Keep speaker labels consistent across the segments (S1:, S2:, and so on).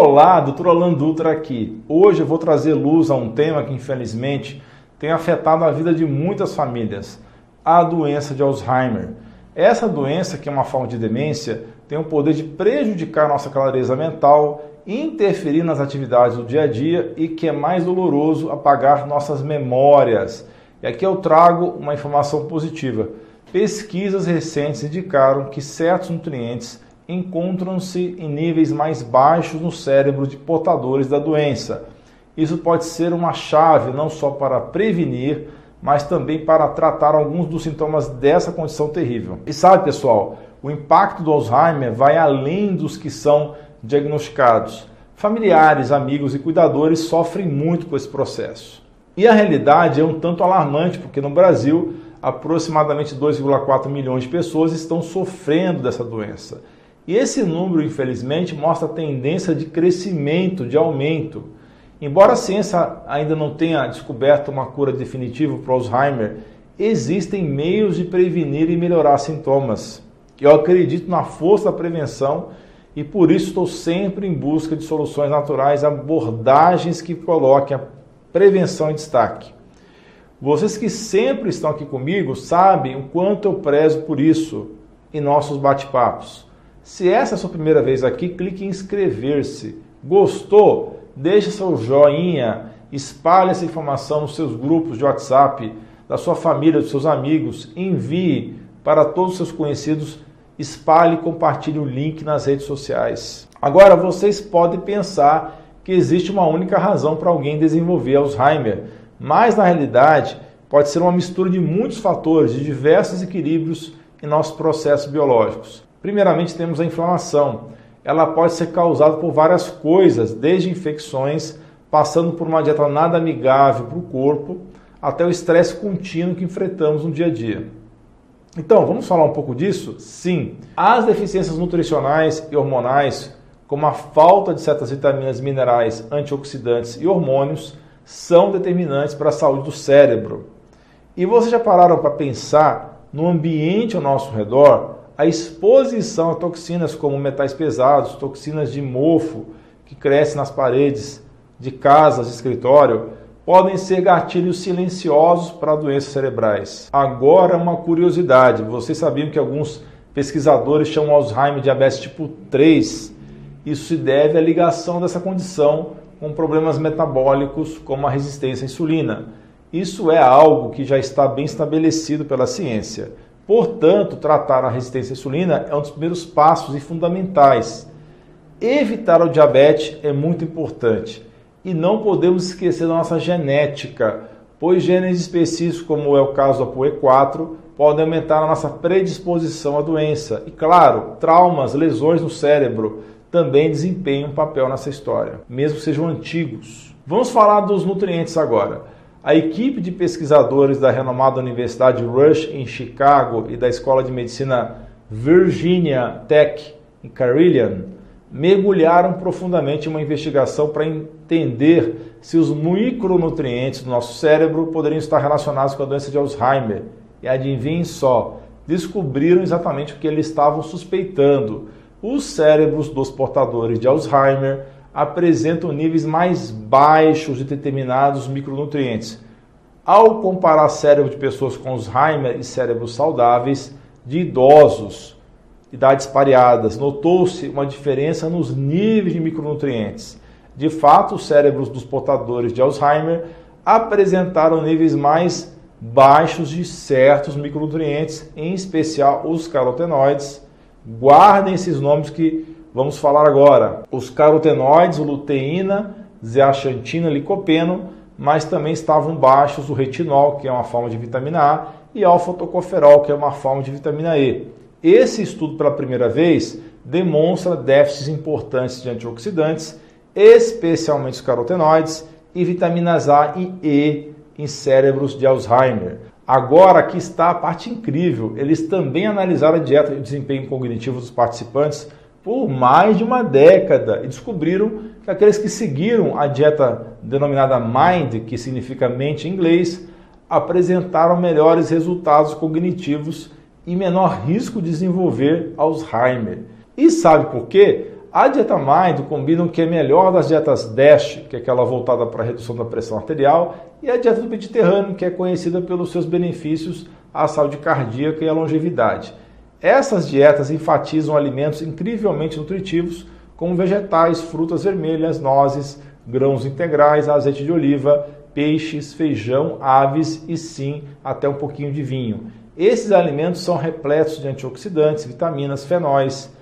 S1: Olá, doutor Alan Dutra aqui. Hoje eu vou trazer luz a um tema que infelizmente tem afetado a vida de muitas famílias, a doença de Alzheimer. Essa doença, que é uma forma de demência, tem o poder de prejudicar nossa clareza mental, interferir nas atividades do dia a dia e que é mais doloroso apagar nossas memórias. E aqui eu trago uma informação positiva. Pesquisas recentes indicaram que certos nutrientes encontram-se em níveis mais baixos no cérebro de portadores da doença. Isso pode ser uma chave não só para prevenir, mas também para tratar alguns dos sintomas dessa condição terrível. E sabe, pessoal, o impacto do Alzheimer vai além dos que são diagnosticados. Familiares, amigos e cuidadores sofrem muito com esse processo. E a realidade é um tanto alarmante, porque no Brasil, aproximadamente 2,4 milhões de pessoas estão sofrendo dessa doença. E esse número, infelizmente, mostra a tendência de crescimento, de aumento. Embora a ciência ainda não tenha descoberto uma cura definitiva para o Alzheimer, existem meios de prevenir e melhorar sintomas. Eu acredito na força da prevenção e por isso estou sempre em busca de soluções naturais, abordagens que coloquem a prevenção em destaque. Vocês que sempre estão aqui comigo sabem o quanto eu prezo por isso em nossos bate-papos. Se essa é a sua primeira vez aqui, clique em inscrever-se. Gostou? Deixe seu joinha, espalhe essa informação nos seus grupos de WhatsApp, da sua família, dos seus amigos, envie para todos os seus conhecidos, espalhe e compartilhe o link nas redes sociais. Agora, vocês podem pensar que existe uma única razão para alguém desenvolver Alzheimer, mas na realidade pode ser uma mistura de muitos fatores, de diversos equilíbrios em nossos processos biológicos. Primeiramente, temos a inflamação. Ela pode ser causada por várias coisas, desde infecções, passando por uma dieta nada amigável para o corpo, até o estresse contínuo que enfrentamos no dia a dia. Então, vamos falar um pouco disso? Sim. As deficiências nutricionais e hormonais, como a falta de certas vitaminas, minerais, antioxidantes e hormônios, são determinantes para a saúde do cérebro. E vocês já pararam para pensar no ambiente ao nosso redor? A exposição a toxinas como metais pesados, toxinas de mofo que crescem nas paredes de casas, de escritório, podem ser gatilhos silenciosos para doenças cerebrais. Agora, uma curiosidade: vocês sabiam que alguns pesquisadores chamam Alzheimer diabetes tipo 3? Isso se deve à ligação dessa condição com problemas metabólicos como a resistência à insulina. Isso é algo que já está bem estabelecido pela ciência. Portanto, tratar a resistência à insulina é um dos primeiros passos e fundamentais. Evitar o diabetes é muito importante e não podemos esquecer da nossa genética, pois genes específicos, como é o caso da POE4, podem aumentar a nossa predisposição à doença. E claro, traumas, lesões no cérebro também desempenham um papel nessa história, mesmo que sejam antigos. Vamos falar dos nutrientes agora. A equipe de pesquisadores da renomada Universidade Rush em Chicago e da Escola de Medicina Virginia Tech em Carilion mergulharam profundamente em uma investigação para entender se os micronutrientes do nosso cérebro poderiam estar relacionados com a doença de Alzheimer. E adivinhem só, descobriram exatamente o que eles estavam suspeitando. Os cérebros dos portadores de Alzheimer apresentam níveis mais baixos de determinados micronutrientes. Ao comparar cérebro de pessoas com Alzheimer e cérebros saudáveis de idosos, idades pareadas, notou-se uma diferença nos níveis de micronutrientes. De fato, os cérebros dos portadores de Alzheimer apresentaram níveis mais baixos de certos micronutrientes, em especial os carotenoides. Guardem esses nomes que Vamos falar agora os carotenoides, luteína, zeaxantina, licopeno, mas também estavam baixos o retinol, que é uma forma de vitamina A, e alfa-tocoferol, que é uma forma de vitamina E. Esse estudo pela primeira vez demonstra déficits importantes de antioxidantes, especialmente os carotenoides e vitaminas A e E em cérebros de Alzheimer. Agora aqui está a parte incrível. Eles também analisaram a dieta e o desempenho cognitivo dos participantes por mais de uma década e descobriram que aqueles que seguiram a dieta denominada MIND, que significa mente em inglês, apresentaram melhores resultados cognitivos e menor risco de desenvolver Alzheimer. E sabe por quê? A dieta Mind combina o que é melhor das dietas DASH, que é aquela voltada para a redução da pressão arterial, e a dieta do Mediterrâneo, que é conhecida pelos seus benefícios à saúde cardíaca e à longevidade. Essas dietas enfatizam alimentos incrivelmente nutritivos, como vegetais, frutas vermelhas, nozes, grãos integrais, azeite de oliva, peixes, feijão, aves e sim até um pouquinho de vinho. Esses alimentos são repletos de antioxidantes, vitaminas, fenóis,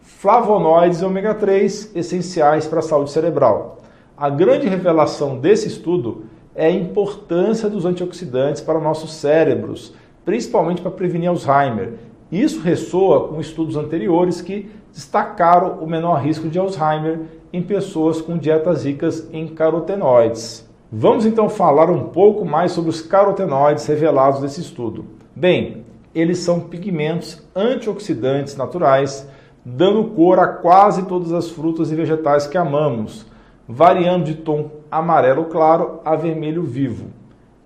S1: flavonoides e ômega 3 essenciais para a saúde cerebral. A grande revelação desse estudo é a importância dos antioxidantes para nossos cérebros, principalmente para prevenir Alzheimer. Isso ressoa com estudos anteriores que destacaram o menor risco de Alzheimer em pessoas com dietas ricas em carotenoides. Vamos então falar um pouco mais sobre os carotenoides revelados nesse estudo. Bem, eles são pigmentos antioxidantes naturais dando cor a quase todas as frutas e vegetais que amamos, variando de tom amarelo claro a vermelho vivo.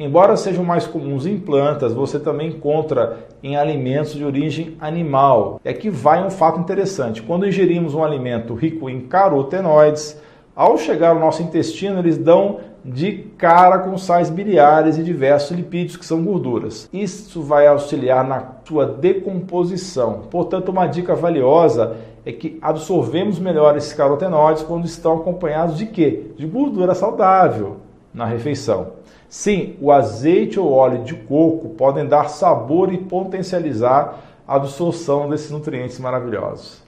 S1: Embora sejam mais comuns em plantas, você também encontra em alimentos de origem animal. É que vai um fato interessante. Quando ingerimos um alimento rico em carotenoides, ao chegar ao nosso intestino, eles dão de cara com sais biliares e diversos lipídios que são gorduras. Isso vai auxiliar na sua decomposição. Portanto, uma dica valiosa é que absorvemos melhor esses carotenoides quando estão acompanhados de quê? De gordura saudável na refeição. Sim, o azeite ou óleo de coco podem dar sabor e potencializar a absorção desses nutrientes maravilhosos.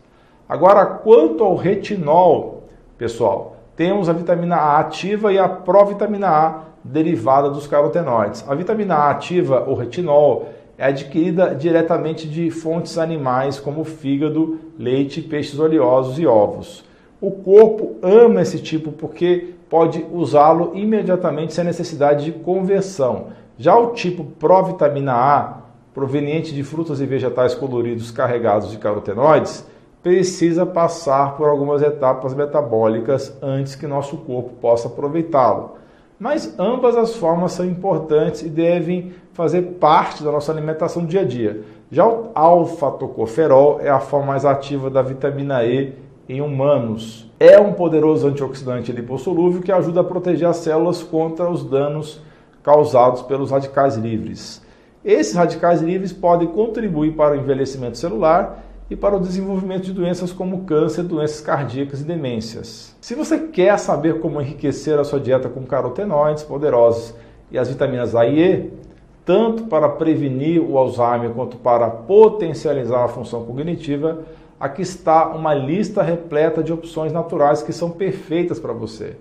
S1: Agora, quanto ao retinol, pessoal, temos a vitamina A ativa e a provitamina A derivada dos carotenoides. A vitamina A ativa, o retinol, é adquirida diretamente de fontes animais como fígado, leite, peixes oleosos e ovos. O corpo ama esse tipo porque pode usá-lo imediatamente sem necessidade de conversão. Já o tipo provitamina A, proveniente de frutas e vegetais coloridos carregados de carotenoides, precisa passar por algumas etapas metabólicas antes que nosso corpo possa aproveitá-lo. Mas ambas as formas são importantes e devem fazer parte da nossa alimentação do dia a dia. Já o alfa-tocoferol é a forma mais ativa da vitamina E em humanos. É um poderoso antioxidante lipossolúvel que ajuda a proteger as células contra os danos causados pelos radicais livres. Esses radicais livres podem contribuir para o envelhecimento celular e para o desenvolvimento de doenças como câncer, doenças cardíacas e demências. Se você quer saber como enriquecer a sua dieta com carotenoides poderosos e as vitaminas A e E, tanto para prevenir o Alzheimer quanto para potencializar a função cognitiva, aqui está uma lista repleta de opções naturais que são perfeitas para você.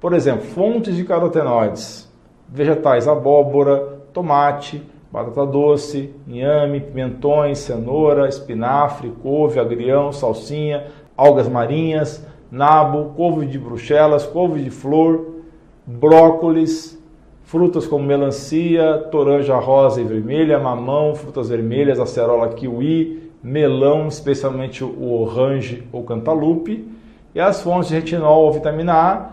S1: Por exemplo, fontes de carotenoides: vegetais abóbora, tomate, batata doce, inhame, pimentões, cenoura, espinafre, couve, agrião, salsinha, algas marinhas, nabo, couve de bruxelas, couve de flor, brócolis, frutas como melancia, toranja rosa e vermelha, mamão, frutas vermelhas, acerola, kiwi, melão, especialmente o orange ou cantaloupe, e as fontes de retinol ou vitamina A,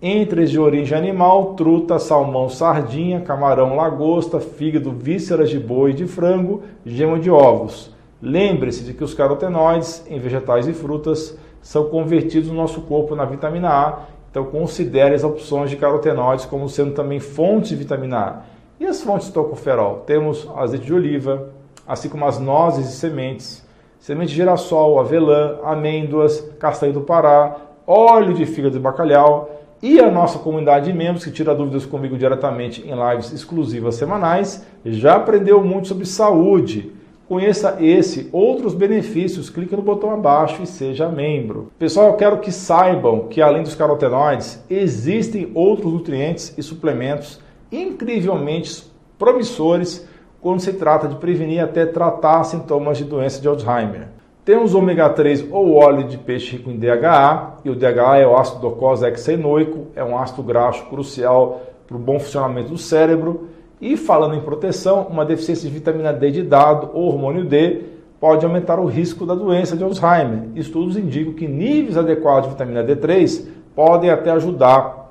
S1: entre de origem animal, truta, salmão, sardinha, camarão, lagosta, fígado, vísceras de boi e de frango, gema de ovos. Lembre-se de que os carotenoides em vegetais e frutas são convertidos no nosso corpo na vitamina A, então considere as opções de carotenoides como sendo também fontes de vitamina A. E as fontes de tocoferol? Temos azeite de oliva, assim como as nozes e sementes, semente de girassol, avelã, amêndoas, castanho do Pará, óleo de fígado de bacalhau, e a nossa comunidade de membros, que tira dúvidas comigo diretamente em lives exclusivas semanais, já aprendeu muito sobre saúde. Conheça esse, outros benefícios, clique no botão abaixo e seja membro. Pessoal, eu quero que saibam que além dos carotenoides, existem outros nutrientes e suplementos incrivelmente promissores quando se trata de prevenir até tratar sintomas de doença de Alzheimer. Temos ômega 3 ou óleo de peixe rico em DHA, e o DHA é o ácido docose hexaenoico, é um ácido graxo crucial para o bom funcionamento do cérebro. E falando em proteção, uma deficiência de vitamina D de dado ou hormônio D pode aumentar o risco da doença de Alzheimer. Estudos indicam que níveis adequados de vitamina D3 podem até ajudar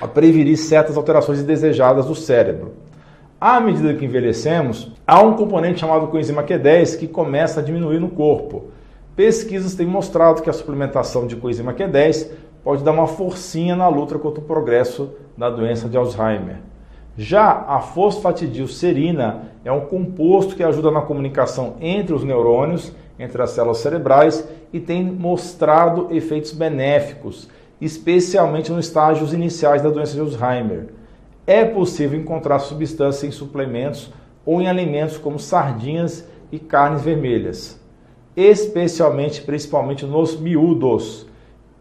S1: a prevenir certas alterações indesejadas do cérebro. À medida que envelhecemos, há um componente chamado coenzima Q10 que começa a diminuir no corpo. Pesquisas têm mostrado que a suplementação de coenzima Q10 pode dar uma forcinha na luta contra o progresso da doença de Alzheimer. Já a fosfatidilcerina é um composto que ajuda na comunicação entre os neurônios, entre as células cerebrais e tem mostrado efeitos benéficos, especialmente nos estágios iniciais da doença de Alzheimer. É possível encontrar substância em suplementos ou em alimentos como sardinhas e carnes vermelhas, especialmente principalmente nos miúdos.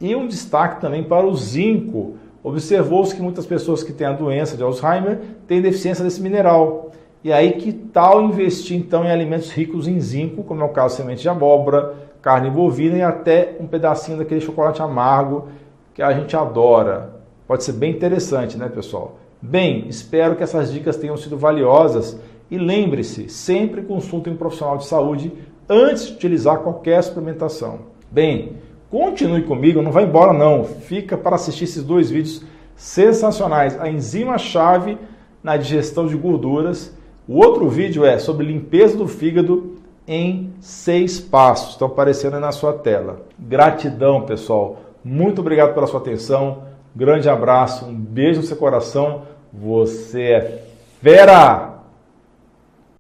S1: E um destaque também para o zinco. Observou-se que muitas pessoas que têm a doença de Alzheimer têm deficiência desse mineral. E aí que tal investir então em alimentos ricos em zinco, como é o caso de semente de abóbora, carne bovina e até um pedacinho daquele chocolate amargo que a gente adora. Pode ser bem interessante, né, pessoal? Bem, espero que essas dicas tenham sido valiosas e lembre-se, sempre consulte um profissional de saúde antes de utilizar qualquer suplementação. Bem, continue comigo, não vai embora não. Fica para assistir esses dois vídeos sensacionais. A enzima-chave na digestão de gorduras. O outro vídeo é sobre limpeza do fígado em seis passos. Estão aparecendo aí na sua tela. Gratidão, pessoal. Muito obrigado pela sua atenção. Grande abraço, um beijo no seu coração. Você é fera!